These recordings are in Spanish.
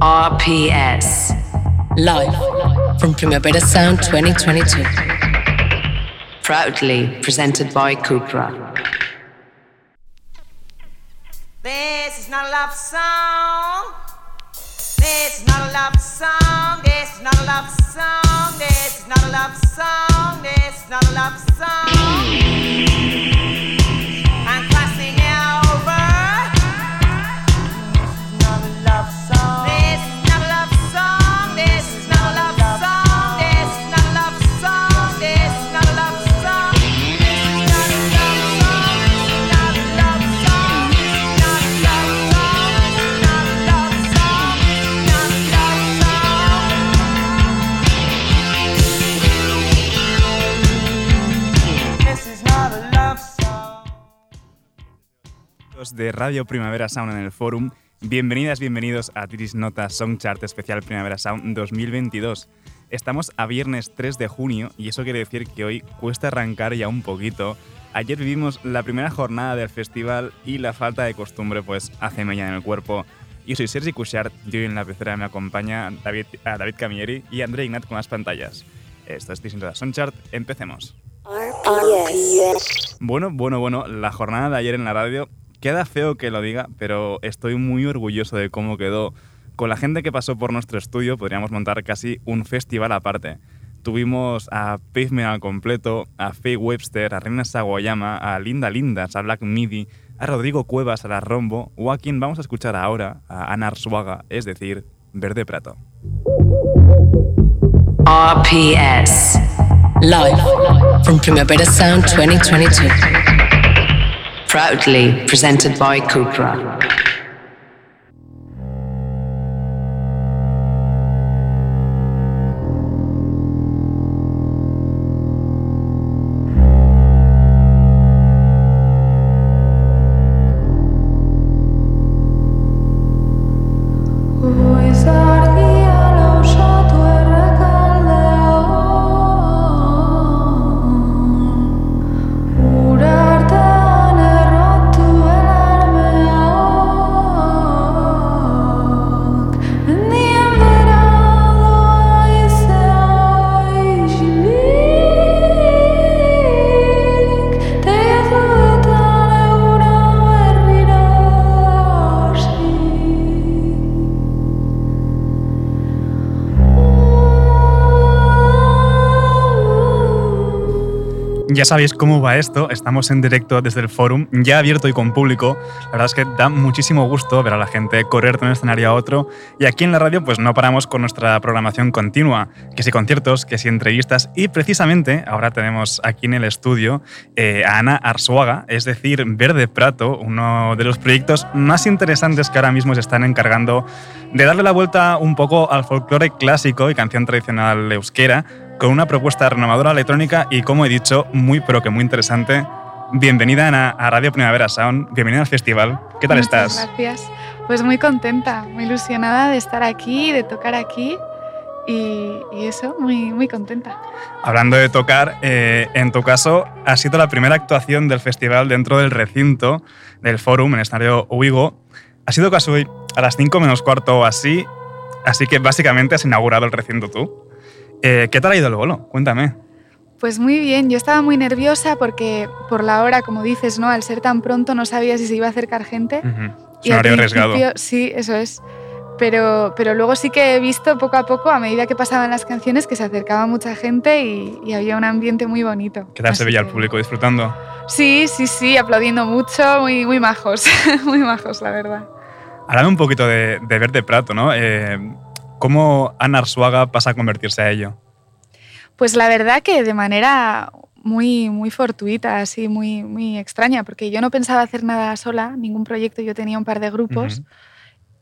RPS. Live from Primavera Sound 2022. Proudly presented by Cupra. This is not a love song. This is not a love song. This is not a love song. This is not a love song. This is not a love song. De Radio Primavera Sound en el Forum. Bienvenidas, bienvenidos a Tiris Nota Song Chart Especial Primavera Sound 2022. Estamos a viernes 3 de junio y eso quiere decir que hoy cuesta arrancar ya un poquito. Ayer vivimos la primera jornada del festival y la falta de costumbre pues hace mella en el cuerpo. Yo soy Sergi Cushart y hoy en la pecera me acompaña David, David Camilleri y André Ignat con las pantallas. Esto es Tiris Nota Song Chart, empecemos. Bueno, bueno, bueno, la jornada de ayer en la radio Queda feo que lo diga, pero estoy muy orgulloso de cómo quedó. Con la gente que pasó por nuestro estudio podríamos montar casi un festival aparte. Tuvimos a Pavement al completo, a Faye Webster, a Reina Saguayama, a Linda Lindas, a Black Midi, a Rodrigo Cuevas, a la Rombo, o a quien vamos a escuchar ahora, a Ana Arzuaga, es decir, Verde Prato. RPS. Live from Primavera Sound 2022. Proudly presented by Cupra. Ya sabéis cómo va esto, estamos en directo desde el forum, ya abierto y con público. La verdad es que da muchísimo gusto ver a la gente correr de un escenario a otro. Y aquí en la radio pues no paramos con nuestra programación continua, que si conciertos, que si entrevistas. Y precisamente ahora tenemos aquí en el estudio eh, a Ana Arzuaga, es decir, Verde Prato, uno de los proyectos más interesantes que ahora mismo se están encargando de darle la vuelta un poco al folclore clásico y canción tradicional euskera con una propuesta renovadora electrónica y, como he dicho, muy pero que muy interesante. Bienvenida Ana a Radio Primavera Sound, bienvenida al festival. ¿Qué tal Muchas estás? Gracias. Pues muy contenta, muy ilusionada de estar aquí, de tocar aquí y, eso, muy, muy contenta. Hablando de tocar, eh, en tu caso ha sido la primera actuación del festival dentro del recinto del Forum en el escenario Uigo. Ha sido casi a las 5 menos cuarto o así, así que básicamente has inaugurado el recinto tú. Eh, ¿Qué tal ha ido el bolo? Cuéntame. Pues muy bien, yo estaba muy nerviosa porque por la hora, como dices, ¿no? Al ser tan pronto no sabía si se iba a acercar gente. Es un horario arriesgado. Sí, eso es. Pero, pero luego sí que he visto poco a poco, a medida que pasaban las canciones, que se acercaba mucha gente y, había un ambiente muy bonito. ¿Qué tal se veía el público disfrutando? Sí, sí, sí, aplaudiendo mucho, muy, muy majos, muy majos, la verdad. Hablando un poquito de, de Verde Prato, ¿no? Eh, ¿Cómo Ana Arzuaga pasa a convertirse a ello? Pues la verdad que de manera muy, muy fortuita, así muy, muy extraña, porque yo no pensaba hacer nada sola, ningún proyecto, yo tenía un par de grupos.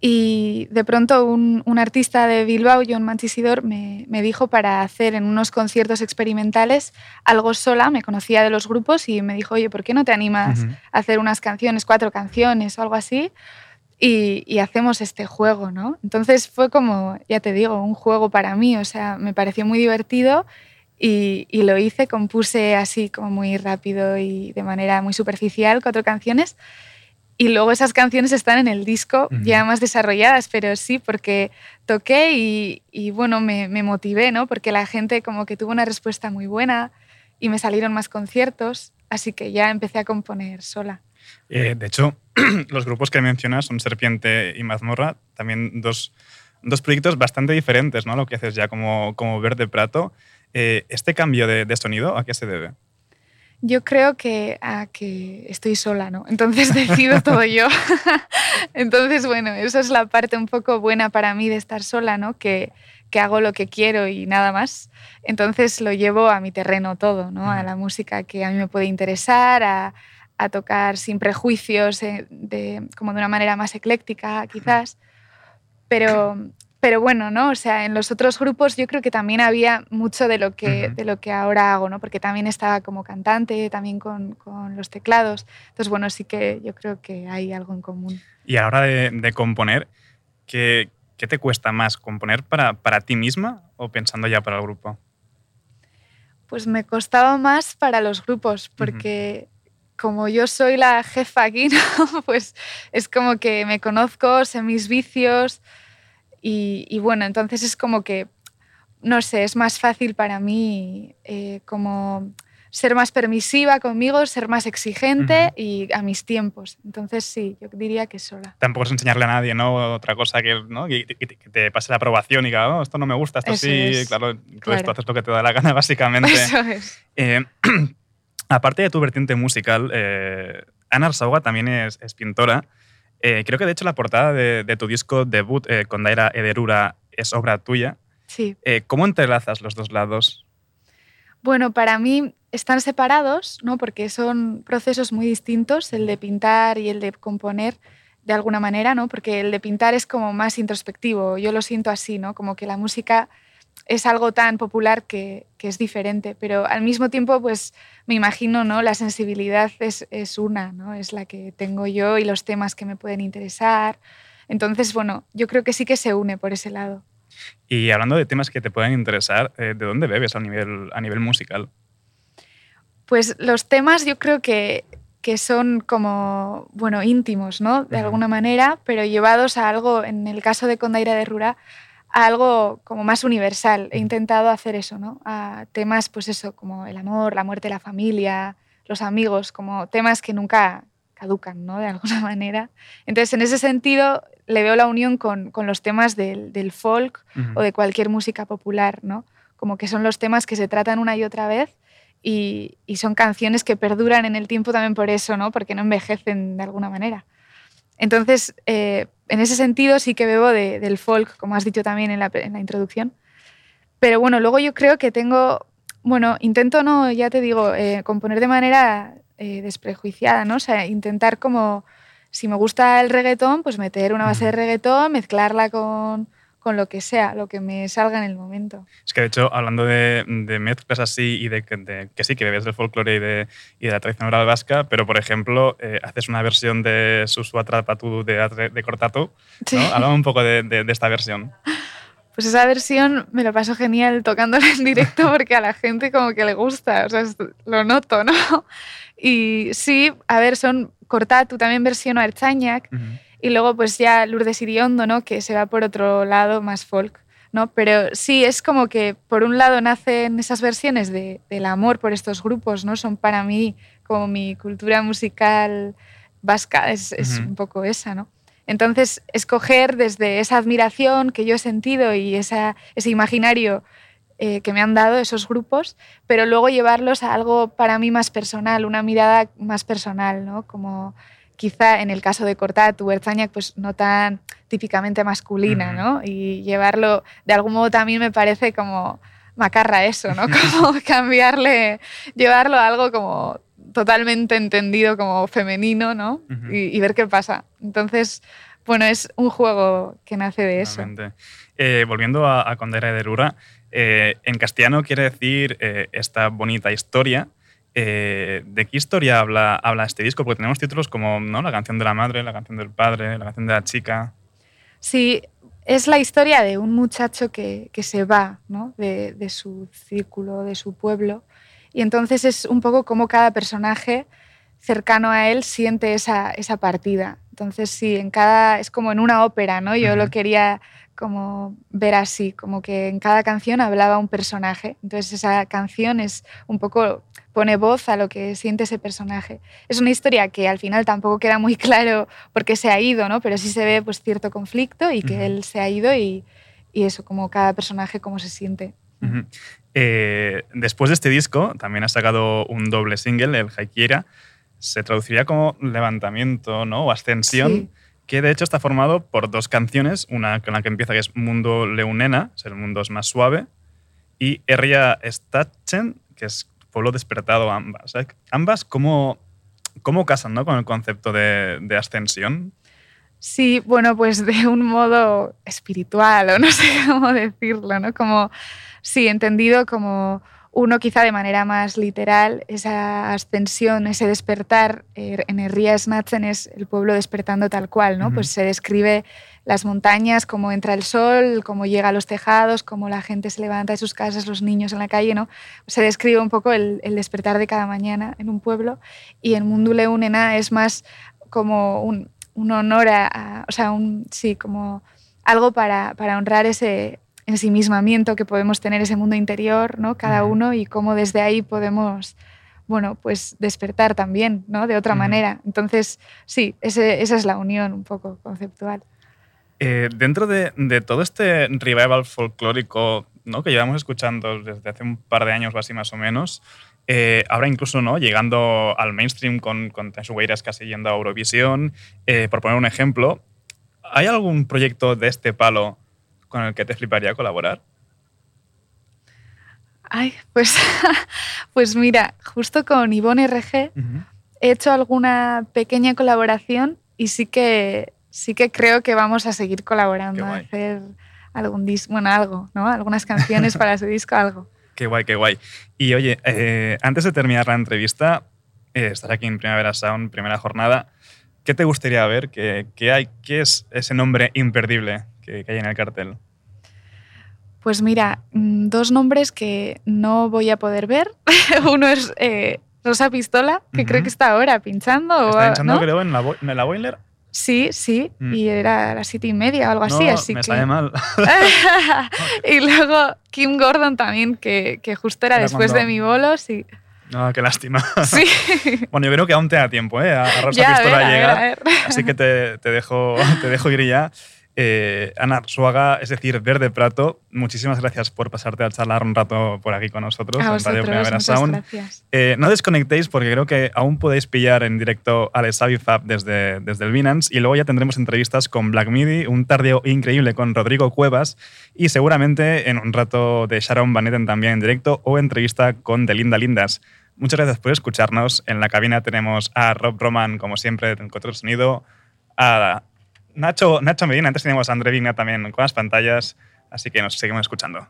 Y de pronto un, artista de Bilbao, John Manchisidor, me, me, dijo para hacer en unos conciertos experimentales algo sola, me conocía de los grupos y me dijo, oye, ¿por qué no te animas a hacer unas canciones, cuatro canciones o algo así? Y, hacemos este juego, ¿no? Entonces fue como, ya te digo, un juego para mí, o sea, me pareció muy divertido y, lo hice, compuse así como muy rápido y de manera muy superficial cuatro canciones Y luego esas canciones están en el disco ya más desarrolladas, pero sí, porque toqué y, bueno, me, me, motivé, ¿no? Porque la gente como que tuvo una respuesta muy buena y me salieron más conciertos, así que ya empecé a componer sola. Eh, de hecho, los grupos que mencionas son Serpiente y Mazmorra, también dos, dos proyectos bastante diferentes, ¿no? Lo que haces ya como, como Verde Prato. Eh, ¿Este cambio de, de sonido a qué se debe? Yo creo que a que estoy sola, ¿no? Entonces decido todo yo. Entonces, bueno, eso es la parte un poco buena para mí de estar sola, ¿no? Que, que hago lo que quiero y nada más. Entonces lo llevo a mi terreno todo, ¿no? A la música que a mí me puede interesar, a, a tocar sin prejuicios, eh, de, como de una manera más ecléctica, quizás. Pero, pero bueno, ¿no? O sea, en los otros grupos yo creo que también había mucho de lo que, de lo que ahora hago, ¿no? Porque también estaba como cantante, también con, con, los teclados. Entonces, bueno, sí que yo creo que hay algo en común. Y a la hora de, de componer, ¿qué, ¿qué, te cuesta más? ¿Componer para, para ti misma o pensando ya para el grupo? Pues me costaba más para los grupos, porque como yo soy la jefa aquí, ¿no? pues es como que me conozco, sé mis vicios y, bueno, entonces es como que, no sé, es más fácil para mí eh, como ser más permisiva conmigo, ser más exigente y a mis tiempos. Entonces sí, yo diría que sola. Tampoco es enseñarle a nadie, ¿no? Otra cosa que, ¿no? que, te pase la aprobación y que, oh, esto no me gusta, esto sí, claro, tú haces lo que te da la gana, básicamente. Eso es. Eh, Aparte de tu vertiente musical, eh, Ana Arsauga también es, pintora. Eh, creo que de hecho la portada de, tu disco debut eh, con Daira Ederura es obra tuya. Sí. Eh, ¿Cómo entrelazas los dos lados? Bueno, para mí están separados, ¿no? porque son procesos muy distintos, el de pintar y el de componer de alguna manera, ¿no? porque el de pintar es como más introspectivo, yo lo siento así, ¿no? como que la música es algo tan popular que, que, es diferente, pero al mismo tiempo, pues me imagino, ¿no? La sensibilidad es, es, una, ¿no? Es la que tengo yo y los temas que me pueden interesar. Entonces, bueno, yo creo que sí que se une por ese lado. Y hablando de temas que te pueden interesar, eh, ¿de dónde bebes a nivel, a nivel musical? Pues los temas yo creo que, que son como, bueno, íntimos, ¿no? De alguna manera, pero llevados a algo, en el caso de Condaira de Rura, algo como más universal. He intentado hacer eso, ¿no? A temas, pues eso, como el amor, la muerte, la familia, los amigos, como temas que nunca caducan, ¿no? De alguna manera. Entonces, en ese sentido, le veo la unión con, con los temas del, del folk o de cualquier música popular, ¿no? Como que son los temas que se tratan una y otra vez y, y son canciones que perduran en el tiempo también por eso, ¿no? Porque no envejecen de alguna manera. Entonces, eh, en ese sentido sí que bebo del folk, como has dicho también en la, introducción. Pero bueno, luego yo creo que tengo, bueno, intento no, ya te digo, eh, componer de manera eh, desprejuiciada, ¿no? O sea, intentar como, si me gusta el reggaetón, pues meter una base de reggaetón, mezclarla con, con lo que sea, lo que me salga en el momento. Es que de hecho, hablando de, de mezclas así y de, que sí, que bebes del folclore y de, y de la tradición oral vasca, pero por ejemplo, eh, haces una versión de Susu Atrapatu de, de Cortatu. ¿no? Háblame un poco de, de, esta versión. Pues esa versión me lo paso genial tocándola en directo porque a la gente como que le gusta, o sea, lo noto, ¿no? Y sí, a ver, son Cortatu, también versión a Erchañac. Y luego pues ya Lourdes Iriondo, ¿no? Que se va por otro lado, más folk. ¿no? Pero sí, es como que por un lado nacen esas versiones de, del amor por estos grupos, ¿no? Son para mí como mi cultura musical vasca, es, es un poco esa, ¿no? Entonces, escoger desde esa admiración que yo he sentido y esa, ese imaginario eh, que me han dado esos grupos, pero luego llevarlos a algo para mí más personal, una mirada más personal, ¿no? Como quizá en el caso de Cortatu, Erzañac, pues no tan típicamente masculina, ¿no? Y llevarlo, de algún modo también me parece como macarra eso, ¿no? Como cambiarle, llevarlo a algo como totalmente entendido como femenino, ¿no? y, ver qué pasa. Entonces, bueno, es un juego que nace de eso. Eh, volviendo a, a Condera de Rura, eh, en castellano quiere decir eh, esta bonita historia, eh, ¿De qué historia habla, habla este disco? Porque tenemos títulos como ¿no? La canción de la madre, la canción del padre, la canción de la chica. Sí, es la historia de un muchacho que, que se va ¿no? de, de, su círculo, de su pueblo. Y entonces es un poco como cada personaje cercano a él siente esa, esa partida. Entonces, sí, en cada, es como en una ópera, ¿no? Yo lo quería como ver así, como que en cada canción hablaba un personaje. Entonces esa canción es un poco pone voz a lo que siente ese personaje. Es una historia que al final tampoco queda muy claro por qué se ha ido, ¿no? Pero sí se ve pues cierto conflicto y que él se ha ido y, y, eso, como cada personaje cómo se siente. Eh, después de este disco también ha sacado un doble single, el Haikiera. Se traduciría como levantamiento ¿no? o ascensión que de hecho está formado por dos canciones, una con la que empieza que es Mundo Leunena, es el mundo es más suave, y Erria Stachen, que es pueblo despertado ambas. Ambas, ¿cómo, cómo casan ¿no? con el concepto de, de ascensión? Sí, bueno, pues de un modo espiritual, o no sé cómo decirlo, ¿no? Como, sí, entendido como uno quizá de manera más literal, esa ascensión, ese despertar, eh, en Herria Snatzen es el pueblo despertando tal cual, ¿no? Pues se describe las montañas, cómo entra el sol, cómo llega a los tejados, cómo la gente se levanta de sus casas, los niños en la calle, ¿no? Se describe un poco el, despertar de cada mañana en un pueblo y en Mundule Unena es más como un, honor a, o sea, un, sí, como algo para, para honrar ese, ensimismamiento que podemos tener ese mundo interior, ¿no? Cada uno y cómo desde ahí podemos, bueno, pues despertar también, ¿no? De otra manera. Entonces, sí, esa es la unión un poco conceptual. Eh, dentro de, todo este revival folclórico ¿no? que llevamos escuchando desde hace un par de años o así más o menos, eh, ahora incluso ¿no? llegando al mainstream con, con casi yendo a Eurovisión, eh, por poner un ejemplo, ¿hay algún proyecto de este palo con el que te fliparía colaborar? Ay, pues, pues mira, justo con Ivonne RG he hecho alguna pequeña colaboración y sí que, sí que creo que vamos a seguir colaborando, a hacer algún disco, bueno, algo, ¿no? Algunas canciones para su disco, algo. Qué guay, qué guay. Y oye, eh, antes de terminar la entrevista, eh, estar aquí en Primavera Sound, primera jornada, ¿qué te gustaría ver? ¿Qué, qué hay, qué es ese nombre imperdible que, hay en el cartel? Pues mira, mm, dos nombres que no voy a poder ver. Uno es eh, Rosa Pistola, que creo que está ahora pinchando. Está pinchando, creo, en la, en la Boiler. Sí, sí, mm. y era a las siete y media o algo así, así me que... sale mal. y luego Kim Gordon también, que, que justo era, después de mi bolo, sí. No, qué lástima. Sí. bueno, yo creo que aún te da tiempo, ¿eh? A Rosa Pistola a, llegar. Así que te, te, dejo, te dejo ir ya. Eh, Ana Suaga, es decir, Verde Prato, muchísimas gracias por pasarte a charlar un rato por aquí con nosotros en Radio Primavera Sound. Eh, no desconectéis porque creo que aún podéis pillar en directo a Fab desde, desde el Binance y luego ya tendremos entrevistas con Black Midi, un tardío increíble con Rodrigo Cuevas y seguramente en un rato de Sharon Van Etten también en directo o entrevista con Delinda Lindas. Muchas gracias por escucharnos. En la cabina tenemos a Rob Roman, como siempre, en control sonido, a Nacho, Nacho Medina, antes teníamos a André Vigna también con las pantallas, así que nos seguimos escuchando.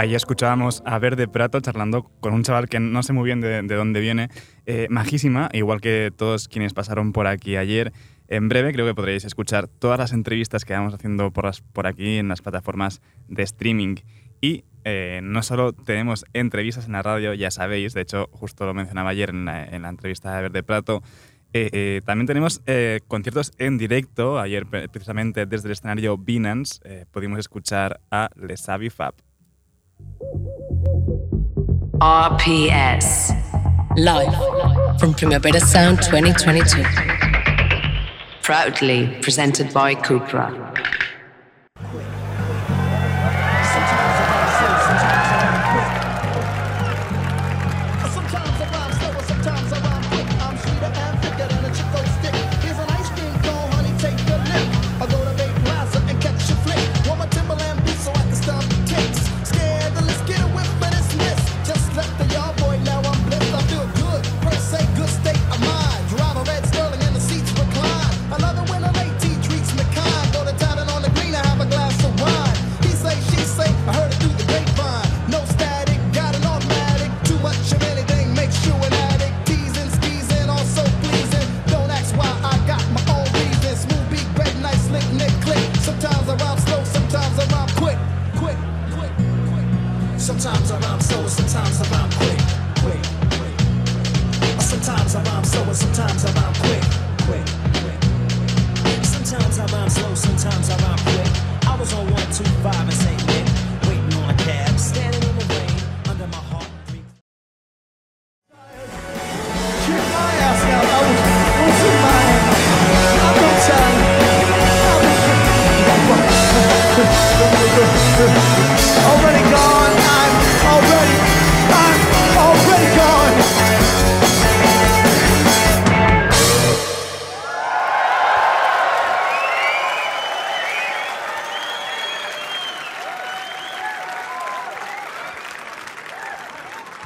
Ahí escuchábamos a Verde Prato charlando con un chaval que no sé muy bien de, dónde viene, eh, majísima, igual que todos quienes pasaron por aquí ayer. En breve creo que podréis escuchar todas las entrevistas que vamos haciendo por, por aquí en las plataformas de streaming. Y eh, no solo tenemos entrevistas en la radio, ya sabéis, de hecho justo lo mencionaba ayer en la, entrevista de Verde Plato, eh, eh, también tenemos conciertos en directo. Ayer precisamente desde el escenario Binance pudimos escuchar a Les Fab. RPS Live from Primavera Sound 2022 proudly presented by Cupra.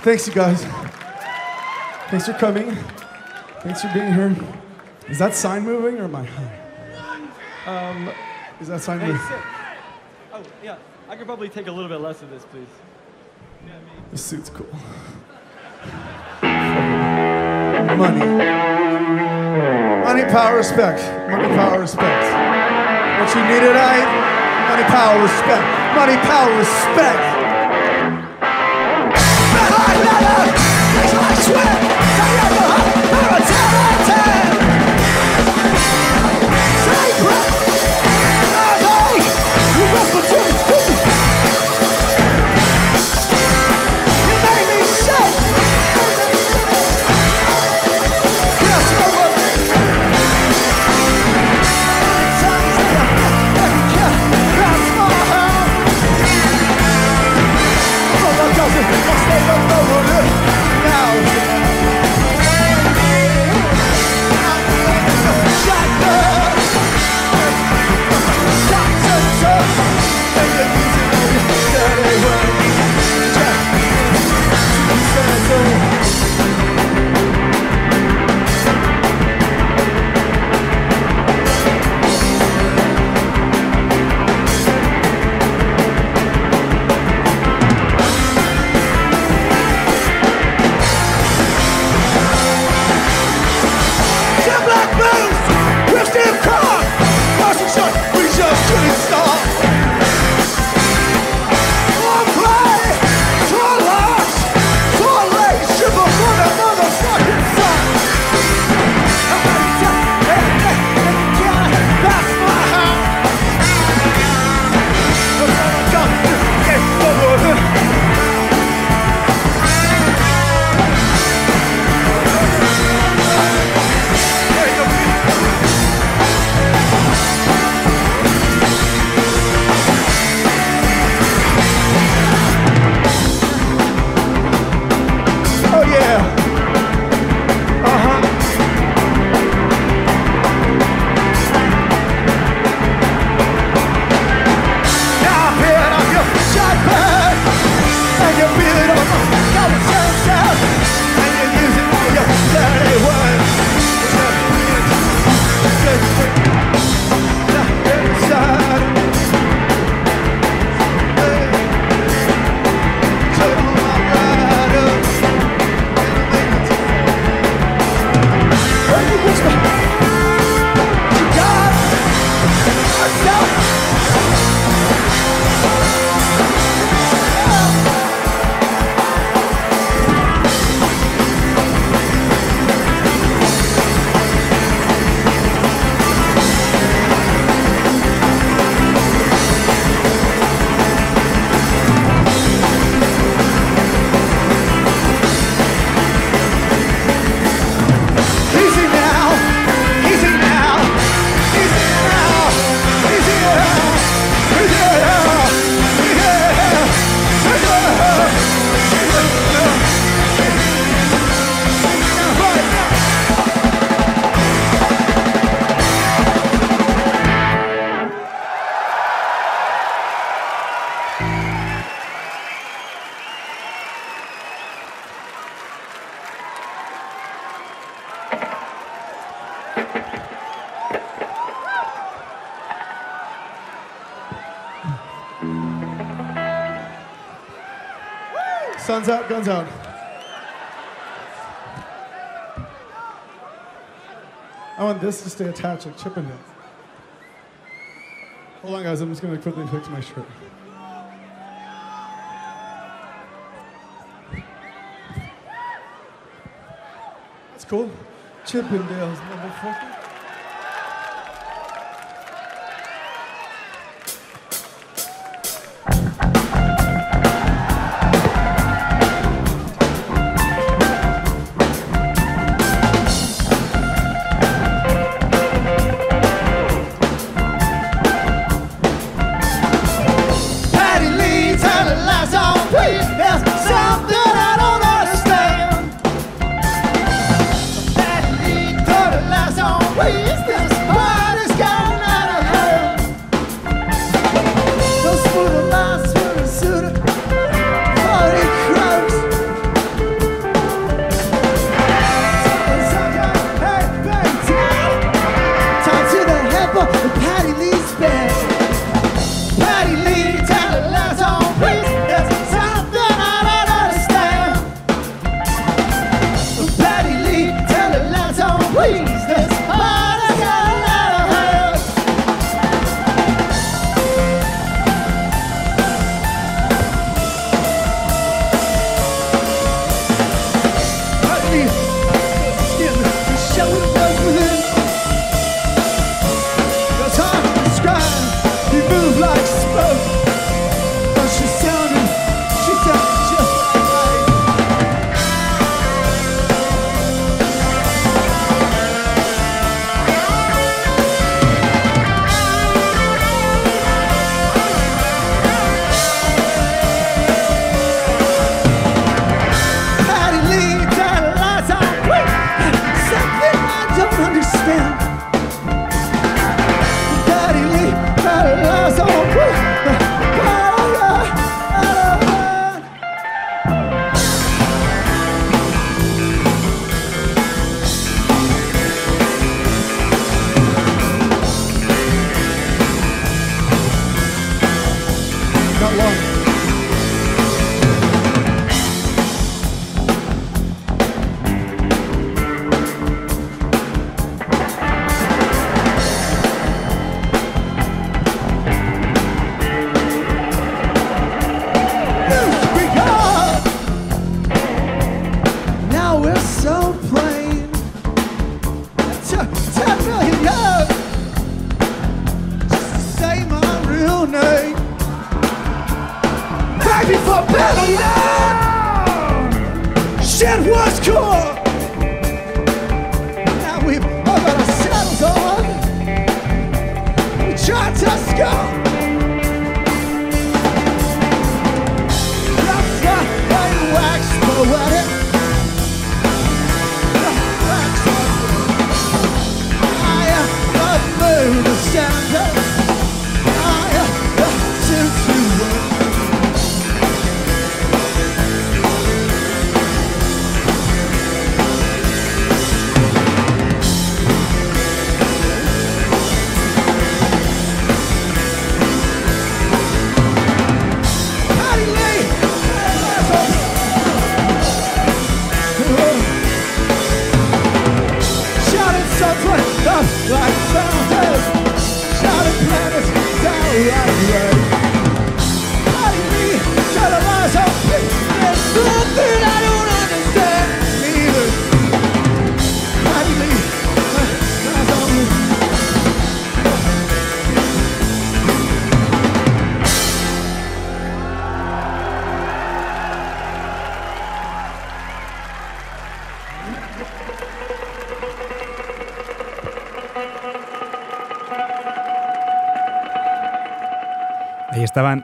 Thanks, you guys. Thanks for coming. Thanks for being here. Is that sign moving or am I high? Um, is that sign Hey, moving? sir. Oh, yeah. I could probably take a little bit less of this, please. Yeah, This suit's cool. Money. Money, power, respect. Money, power, respect. What you need tonight? Money, power, respect. Money, power, respect. Guns out, guns out. I want this to stay attached like Chippendale. Hold on, guys. I'm just going to quickly fix my shirt. That's cool. Chippendales, motherfucker.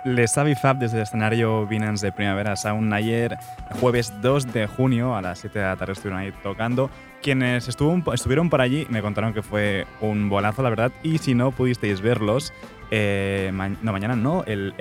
Les Fab desde el escenario Binance de Primavera Sound ayer, jueves 2 de junio, a las 7 de la tarde estuvieron ahí tocando. Quienes estuvieron por allí me contaron que fue un bolazo, la verdad, y si no pudisteis verlos, eh, no, mañana no, el,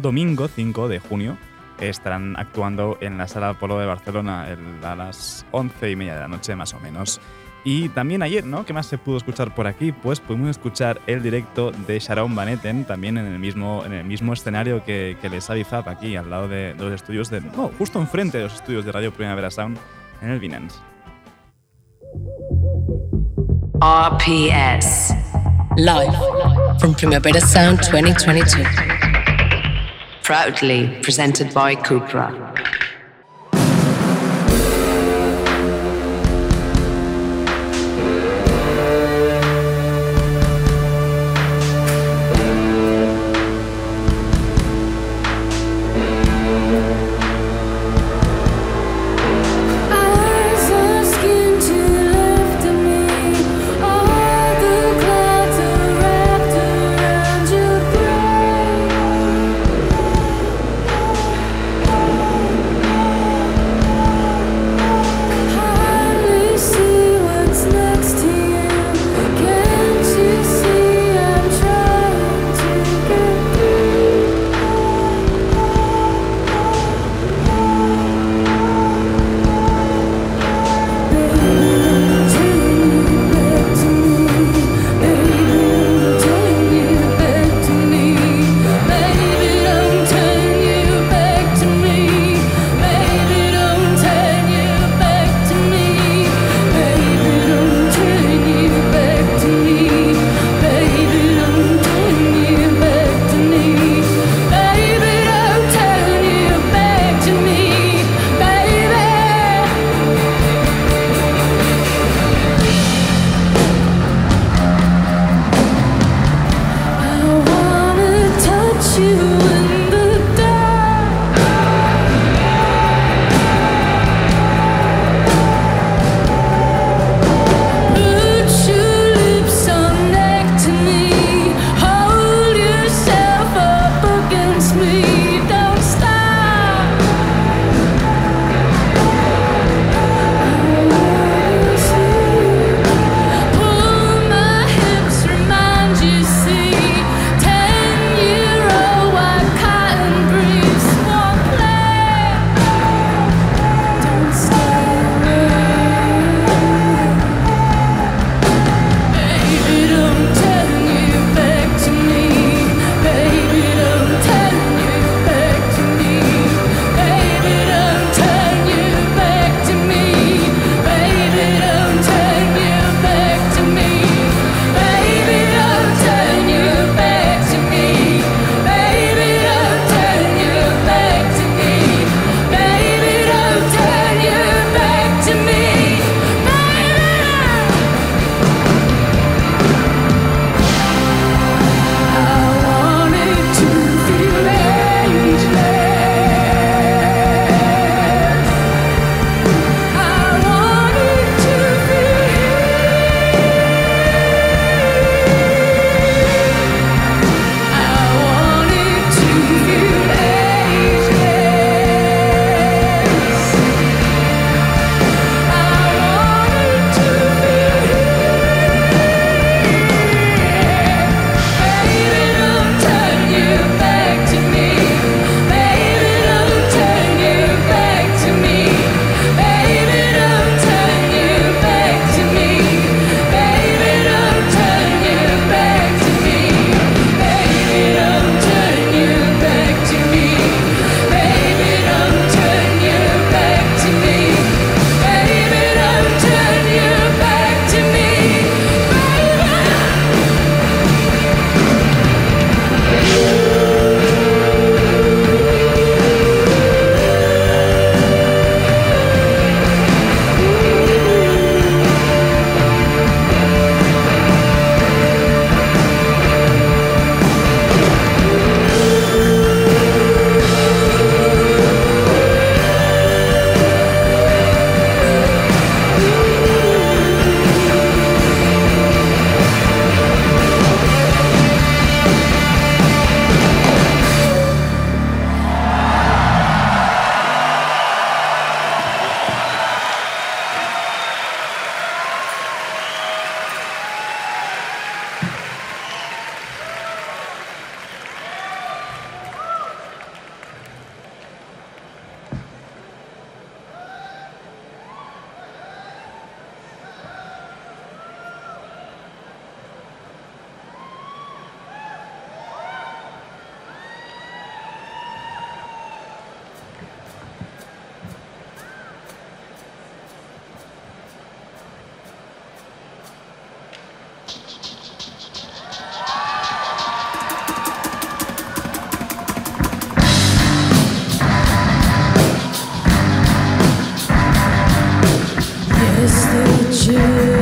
domingo 5 de junio estarán actuando en la Sala Polo de Barcelona el- a las 11 y media de la noche más o menos. Y también ayer, ¿no? ¿Qué más se pudo escuchar por aquí? Pues pudimos escuchar el directo de Sharon Van Etten, también en el mismo, en el mismo escenario que, que Les Avizap, aquí al lado de, de los estudios de. No, justo enfrente de los estudios de Radio Primavera Sound en el Binance. RPS. Live from Primavera Sound 2022. Proudly presented by Cupra. 是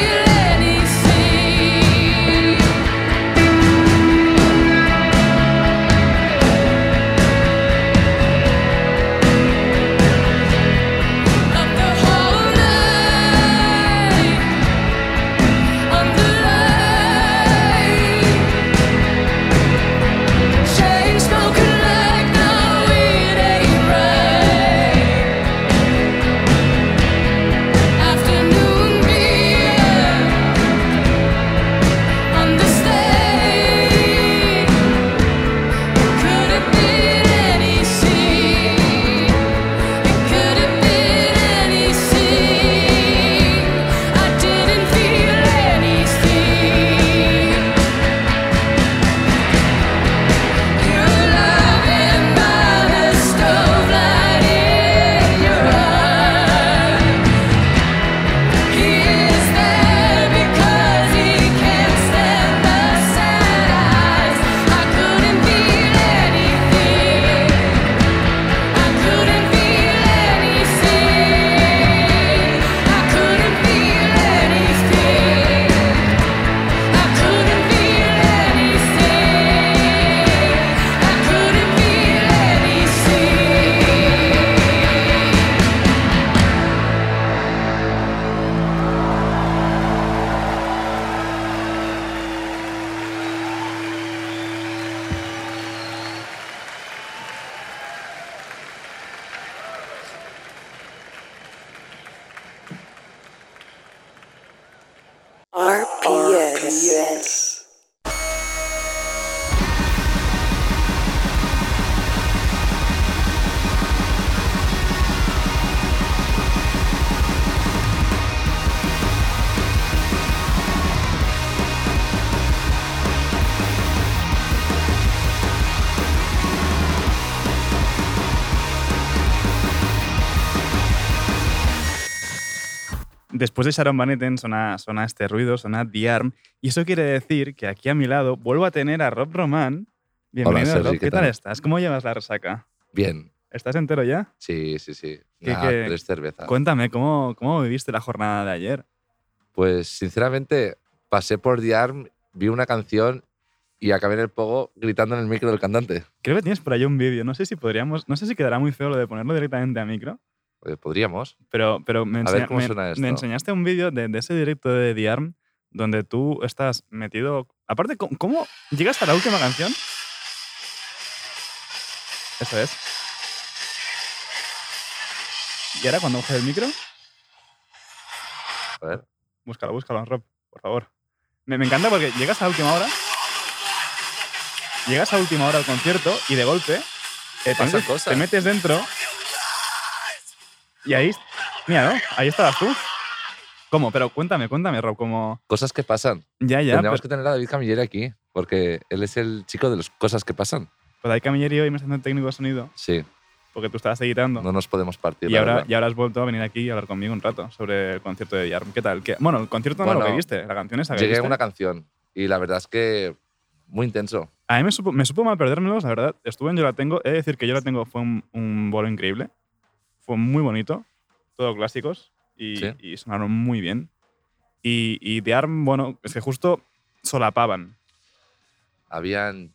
Después de Sharon Van Etten suena, suena este ruido, suena The Arm. Y eso quiere decir que aquí a mi lado vuelvo a tener a Rob Roman. Bienvenido, Sergi, Rob. ¿qué ¿Qué tal tal? estás? ¿Cómo llevas la resaca? Bien. ¿Estás entero ya? Sí, sí, sí. ¿Qué- Nada, qué- tres cervezas. Cuéntame, ¿cómo, ¿cómo viviste la jornada de ayer? Pues sinceramente, pasé por The Arm, vi una canción y acabé en el pogo gritando en el micro del cantante. Creo que tienes por ahí un vídeo. No sé si podríamos. No sé si quedará muy feo lo de ponerlo directamente a micro. Eh, Podríamos. Pero, pero me, enseña- me- enseñaste un vídeo de, de ese directo de The Arm donde tú estás metido. Aparte, ¿cómo, cómo llegas a la última canción? Eso es. ¿Y ahora cuando coges el micro? A ver. Búscalo, búscalo, Rob, por favor. Me, me encanta porque llegas a última hora. Llegas a última hora al concierto y de golpe eh, te, metes, te metes dentro. Y ahí. Mira, ¿no? Ahí estabas tú. ¿Cómo? Pero cuéntame, cuéntame, Rob, ¿cómo. Cosas que pasan. Ya, ya. Tendríamos Pero, que tener a David Camilleri aquí, porque él es el chico de las cosas que pasan. pero hay Camilleri hoy me está haciendo técnico de sonido Sí, porque tú estabas editando. no nos podemos partir. y, ahora, y ahora has vuelto a venir aquí y hablar conmigo un rato sobre el concierto de Yarm. ¿Qué tal? ¿Qué- Bueno, el concierto no lo que viste, la canción esa que Llegué a una canción y la verdad es que muy intenso. A mí me supo, me supo mal perdérmelos, la verdad. Estuve en Yo la tengo. He de decir que Yo la tengo fue un, un bolo increíble. Fue muy bonito. Todo clásicos. Y, Sí. y sonaron muy bien. Y, y The Arm, bueno, es que justo solapaban. Habían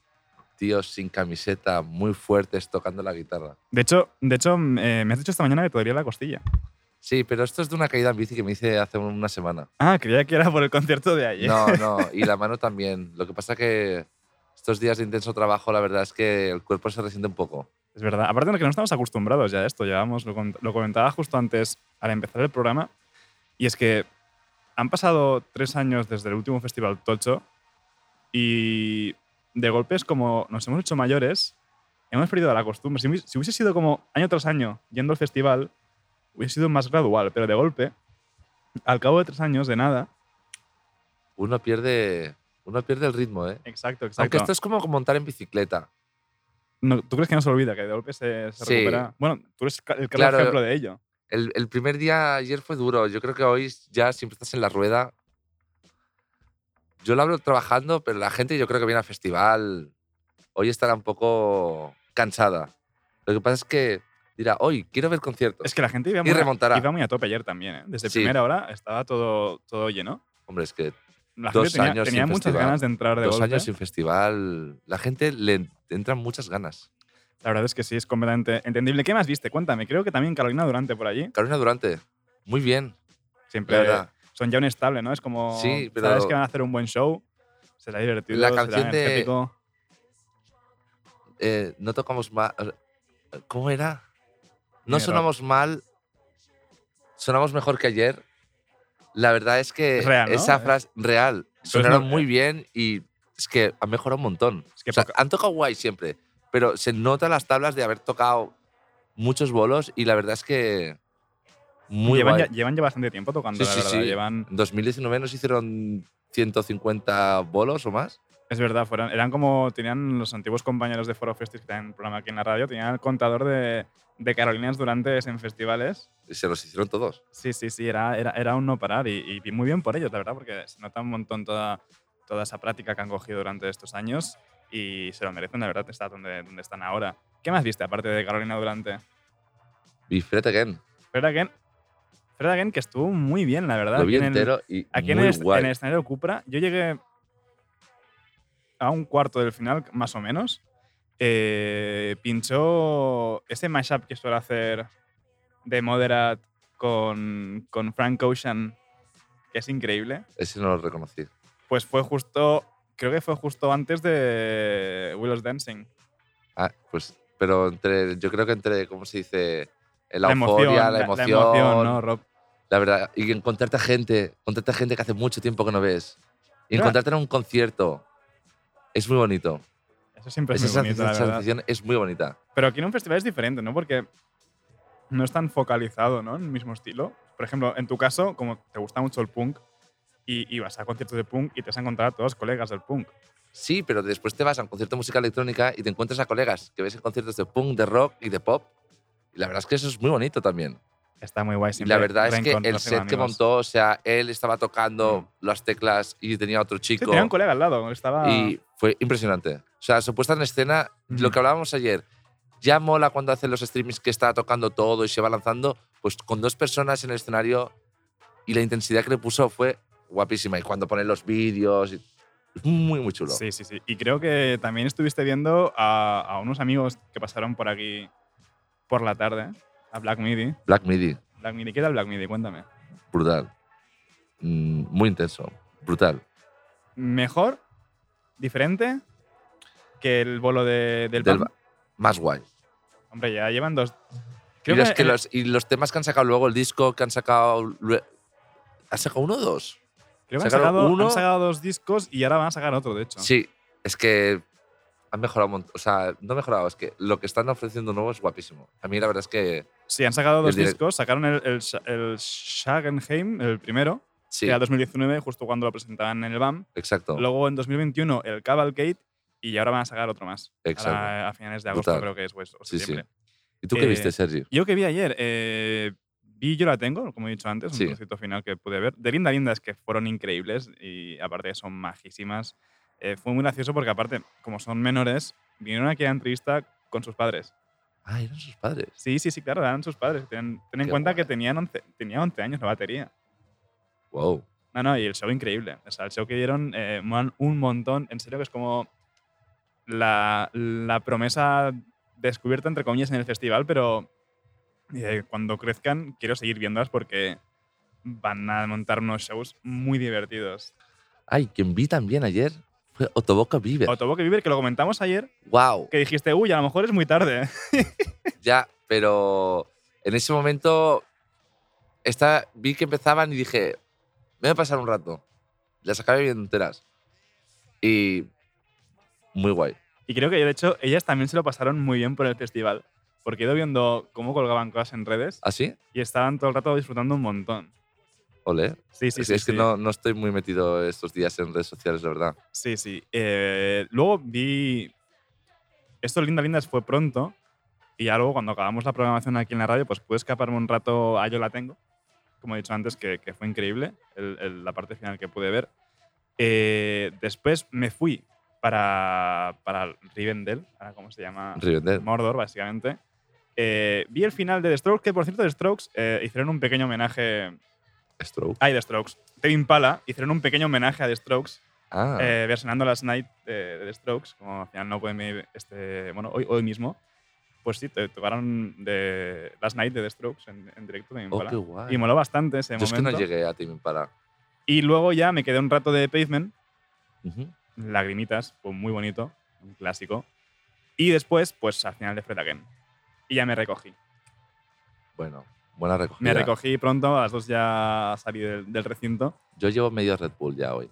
tíos sin camiseta muy fuertes tocando la guitarra. De hecho, de hecho eh, me has dicho esta mañana que te dolía la costilla. Sí, pero esto es de una caída en bici que me hice hace una semana. Ah, creía que era por el concierto de ayer. No, no, y la mano también. Lo que pasa que estos días de intenso trabajo, la verdad es que el cuerpo se resiente un poco. Es verdad. Aparte de que no estamos acostumbrados ya a esto. Llevamos, lo, lo comentaba justo antes al empezar el programa. Y es que han pasado tres años desde el último festival Tocho y de golpes como nos hemos hecho mayores, hemos perdido la costumbre. Si, hubiese- si hubiese sido como año tras año yendo al festival, hubiese sido más gradual, pero de golpe, al cabo de tres años, de nada. Uno pierde, uno pierde el ritmo, ¿eh? Exacto, exacto. Aunque esto es como montar en bicicleta. No, ¿Tú crees que no se olvida, que de golpe se, se Sí. recupera? Bueno, tú eres el claro Claro. ejemplo de ello. El, el primer día ayer fue duro. Yo creo que hoy ya siempre estás en la rueda. Yo lo hablo trabajando, pero la gente yo creo que viene al festival. Hoy estará un poco cansada. Lo que pasa es que dirá, hoy quiero ver conciertos. Es que la gente iba muy, a- remontará. iba muy a tope ayer también. ¿eh? Desde Sí. primera hora estaba todo, todo lleno. Hombre, es que La Dos gente años tenía sin muchas festival. ganas de entrar de dos golpe. años sin festival, la gente le entran muchas ganas. La verdad es que sí, es completamente entendible. ¿Qué más viste? Cuéntame. Creo que también Carolina Durante por allí. Carolina Durante, muy bien, Siempre son ya un estable, ¿no? Es como. Sí, pero- Sabes que van a hacer un buen show. Será divertido. La será canción de-. Eh, no tocamos mal. ¿Cómo era? No sonamos mal, sonamos mejor que ayer. La verdad es que real, ¿no? esa Eh, frase real sonaron muy bien y es que han mejorado un montón. Es que O sea, han tocado guay siempre, pero se nota las tablas de haber tocado muchos bolos y la verdad es que muy llevan, guay. ya, llevan ya bastante tiempo tocando, Sí, la sí, verdad. sí. Llevan, En 2019 nos hicieron 150 bolos o más. es verdad, fueron, eran como. Tenían los antiguos compañeros de Foro Festis que tenían un programa aquí en la radio, tenían el contador de, de Carolinas Durante en festivales. Y se los hicieron todos. Sí, sí, sí, era, era, era un no parar y, y muy bien por ellos, la verdad, porque se nota un montón toda, toda esa práctica que han cogido durante estos años y se lo merecen, la verdad, estar donde, donde están ahora. ¿Qué más viste aparte de Carolina Durante? Y Fred Again, Fred Again, Fred Again, que estuvo muy bien, la verdad. lo vi aquí en el- entero y Aquí en muy el, est- guay. en el escenario Cupra, yo llegué a un cuarto del final, más o menos. Eh, pinchó ese mashup que suele hacer de Moderate con, con Frank Ocean, que es increíble. Ese no lo reconocí. Pues fue justo, creo que fue justo antes de Willow's Dancing. Ah, pues, pero entre, yo creo que entre, ¿cómo se dice? La, emoción, euforia, la la- emoción. La emoción, ¿no, Rob? La verdad, y encontrarte a gente, encontrarte a gente que hace mucho tiempo que no ves. Y encontrarte en un concierto. Es muy bonito. Eso siempre es Esa muy la verdad. sensación es muy bonita. Pero aquí en un festival es diferente, ¿no? Porque no es tan focalizado, ¿no? En el mismo estilo. Por ejemplo, en tu caso, como te gusta mucho el punk y, y vas a conciertos de punk y te vas a encontrar a todos colegas del punk. Sí, pero después te vas a un concierto de música electrónica y te encuentras a colegas que ves en conciertos de punk, de rock y de pop. Y la verdad es que eso es muy bonito también. Está muy guay Y siempre. la verdad es que el set que montó, o sea, él estaba tocando las teclas y tenía otro Sí, chico. tenía un colega al lado. Estaba... Y fue impresionante. O sea, su puesta en escena, Ujú. lo que hablábamos ayer, ya mola cuando hace los streamings que está tocando todo y se va lanzando, pues con dos personas en el escenario y la intensidad que le puso fue guapísima. Y cuando ponen los vídeos, y- muy, muy chulo. Sí, sí, sí. Y creo que también estuviste viendo a, a unos amigos que pasaron por aquí por la tarde, a Black Midi. Black Midi, Black Midi, ¿qué tal Black Midi? Cuéntame. brutal. Mm, muy intenso, brutal. ¿Mejor? ¿Diferente? Que el bolo de- del, Del más guay. Hombre, ya llevan dos. Y Creo los, que los, y los temas que han sacado luego, el disco que han sacado. ¿Han sacado uno o dos? creo que han sacado, uno. han sacado dos discos y ahora van a sacar otro, de hecho. Sí, es que han mejorado un montón. O sea, no mejorado, es que lo que están ofreciendo nuevo es guapísimo. A mí la verdad es que Sí, han sacado dos discos. Sacaron el, el, el Shagenheim, el primero, sí, que era 2019, justo cuando lo presentaban en el BAM. exacto. Luego en 2021 el Cavalcade y ahora van a sacar otro más. Exacto. Ahora, a finales de agosto Brutal. creo que es, pues, o Sí, sí. septiembre. ¿Y tú qué eh, viste, Sergi? Yo que vi ayer, eh, vi Yo la tengo, como he dicho antes, un Sí. concierto final que pude ver. De Linda Linda es que fueron increíbles y aparte son majísimas. Eh, fue muy gracioso porque aparte, como son menores, vinieron aquí a la entrevista con sus padres. Ah, eran sus padres. Sí, sí, sí, claro, eran sus padres. Ten, ten en cuenta que guay. tenían 11, tenía 11 años la batería. Wow. No, no, y el show increíble. O sea, el show que dieron, eh, un montón. En serio que es como la, la promesa descubierta, entre comillas, en el festival, pero eh, cuando crezcan quiero seguir viéndolas porque van a montar unos shows muy divertidos. Ay, quien vi también ayer fue Otoboca Vive. Autoboque Viver, que lo comentamos ayer, wow. que dijiste, uy, a lo mejor es muy tarde. Ya, pero en ese momento esta, vi que empezaban y dije, me voy a pasar un rato. Las acabé viendo enteras. Y muy guay. Y creo que, de hecho, ellas también se lo pasaron muy bien por el festival. porque he ido viendo cómo colgaban cosas en redes ¿Así? y estaban todo el rato disfrutando un montón. Ole. Sí, sí, es, sí. es que no, no estoy muy metido estos días en redes sociales, la verdad. Sí, sí. Eh, luego vi. Esto Linda Lindas fue pronto. Y ya luego, cuando acabamos la programación aquí en la radio, pues pude escaparme un rato a Yo la tengo. Como he dicho antes, que, que fue increíble el- el- la parte final que pude ver. Eh, después me fui para, para Rivendell, ahora cómo se llama. Rivendell. Mordor, básicamente. Eh, vi el final de The Strokes, que por cierto, The Strokes eh, hicieron un pequeño homenaje. Stroke. Ay, The Strokes. Tevin Pala hicieron un pequeño homenaje a The Strokes Ah, eh, versionando Last Night de, de The Strokes, como al final no pueden venir este, bueno, hoy, hoy mismo, pues sí, tocaron de Last Night de The Strokes en, en directo de oh, Impala. qué guay. y moló bastante ese Yo es que momento. no llegué a Tim Impala. Y luego ya me quedé un rato de Pavement, Ujú. Lagrimitas, fue muy bonito, un clásico. Y después, pues al final de Fred Again. Y ya me recogí. Bueno, buena recogida. Me recogí pronto, a las dos ya salí del, del recinto. Yo llevo medio Red Bull ya hoy.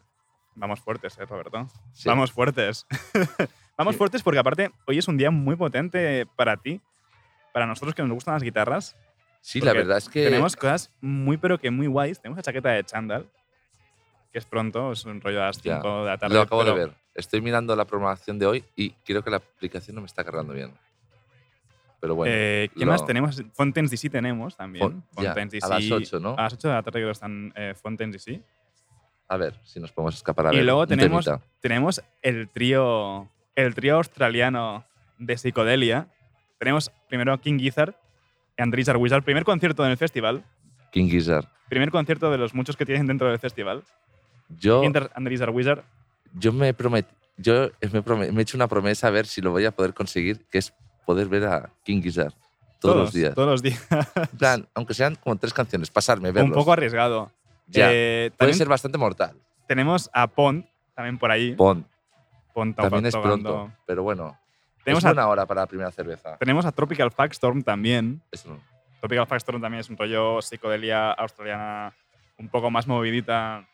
Vamos fuertes, ¿eh, Roberto? Sí. Vamos fuertes. Vamos Sí. fuertes porque aparte hoy es un día muy potente para ti, para nosotros que nos gustan las guitarras. Sí, la verdad es que. Tenemos cosas muy pero que muy guays. Tenemos la chaqueta de Chandal, que es pronto, es un rollo a las Ya, 5 de la tarde. Lo acabo de ver. Estoy mirando la programación de hoy y creo que la aplicación no me está cargando bien. Pero bueno. eh, ¿Qué lo- más tenemos? Fontaines DC tenemos también. Fon- Fontaines a las DC 8, ¿no? A las 8 de la tarde creo que están eh, Fontaines DC. A ver si nos podemos escapar a Y ver. luego tenemos, temita. tenemos el trío el trío australiano de psicodelia. Tenemos primero a King Gizzard y Andrew Richard Wizard. Primer concierto en el festival. King Gizzard. Primer concierto de los muchos que tienen dentro del festival. Yo, Richard Wizard. yo me he promet- yo me, prome- me he hecho una promesa a ver si lo voy a poder conseguir, que es poder ver a King Gizzard todos, los días. Todos los días. En plan, aunque sean como tres canciones, pasarme, verlos. Un poco arriesgado. Ya, Eh, Puede ser bastante mortal. tenemos a Pond, también por ahí. Pon, Pond también es pronto, pero bueno. Tenemos es a, buena hora para la primera cerveza. tenemos a Tropical Storm también. Eso no. Tropical Storm también es un rollo psicodelia australiana un poco más movidita.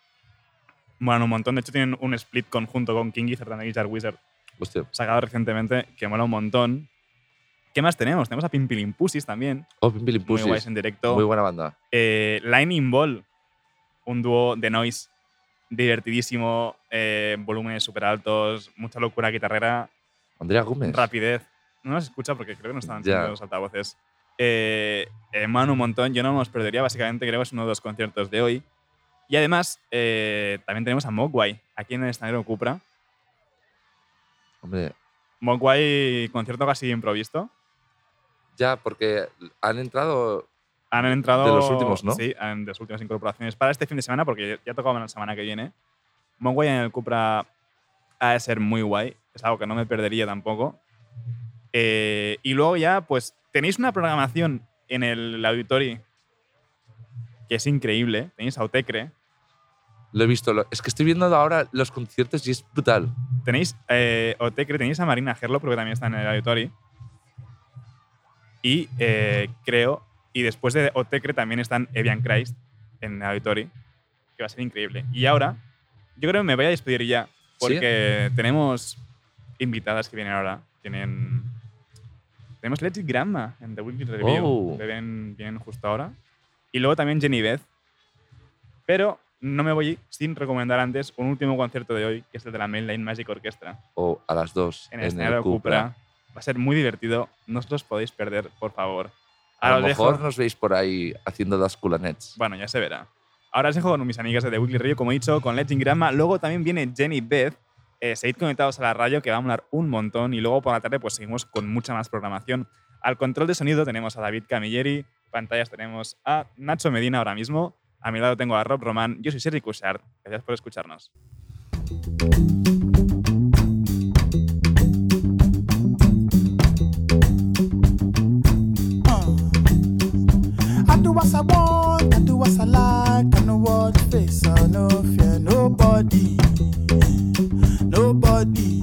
Bueno, un montón. De hecho, tienen un split conjunto con King Gizzard and Guitar Wizard Hostia. sacado recientemente que mola un montón. ¿Qué más tenemos? Tenemos a Pimpilimpusis también. Oh, Pimpili Muy guays en directo. Muy buena banda. Eh, Lightning Ball, un dúo de noise divertidísimo, eh, volúmenes súper altos, mucha locura guitarrera, Andrea Gómez. rapidez. No nos escucha porque creo que no estaban Ya. encendidos los altavoces. Eh, eh, un montón. Yo no me los perdería, básicamente creo que es uno de los conciertos de hoy. Y además, eh, también tenemos a Mogwai, aquí en el escenario Cupra. Hombre, Mogwai, concierto casi improvisto. Ya, porque han entrado. Han entrado. De los últimos, ¿no? Sí, de las últimas incorporaciones para este fin de semana, porque ya tocaban la semana que viene. Mogwai en el Cupra ha de ser muy guay. Es algo que no me perdería tampoco. Eh, y luego ya, pues, tenéis una programación en el Auditori que es increíble. Tenéis Autecre. Lo he visto. lo- es que estoy viendo ahora los conciertos y es brutal. Tenéis eh, Autecre, tenéis a Marina Gerlo, porque también está en el Auditori. Y eh, creo, y después de Otecre también están Evian Christ en Auditori, que va a ser increíble. Y ahora, yo creo que me voy a despedir ya, porque tenemos invitadas que vienen ahora. Tienen. Tenemos Let's Grandma en The Weekly Review. Oh. que Vienen, vienen justo ahora. Y luego también Jenny Beth. Pero no me voy sin recomendar antes un último concierto de hoy, que es el de la Mainline Magic Orchestra O a las dos. en el escenario Cupra. Va a ser muy divertido. No os los podéis perder, por favor. A lo mejor dejo- nos veis por ahí haciendo las culanets. Bueno, ya se verá. Ahora os dejo con mis amigas de The Weekly Radio, como he dicho, con Legend Grandma. Luego también viene Jenny Beth. Eh, seguid conectados a la radio, que va a molar un montón. Y luego por la tarde, pues seguimos con mucha más programación. Al control de sonido tenemos a David Camilleri. Pantallas tenemos a Nacho Medina ahora mismo. A mi lado tengo a Rob Román. Yo soy Sergi Cushard. Gracias por escucharnos. Do what I want, I do what I like, I know what face, I no fear nobody, nobody.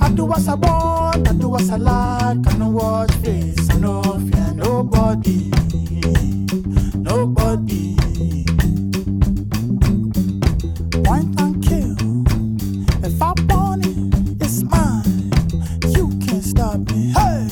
I do what I want, I do what I like, I know what face, I no fear nobody, nobody. Point and kill, if I want it, it's mine. You can't stop me. Hey.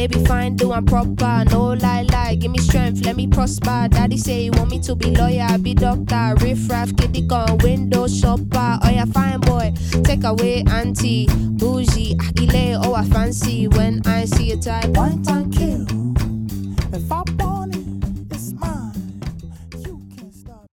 They be fine, doing proper. No lie, lie, give me strength, let me prosper. Daddy say he want me to be lawyer, be doctor. Riff raff, kitty gun, window shopper. Oh yeah, fine boy, take away auntie. Bougie, Akile, oh I fancy. When I see a type, One time kill.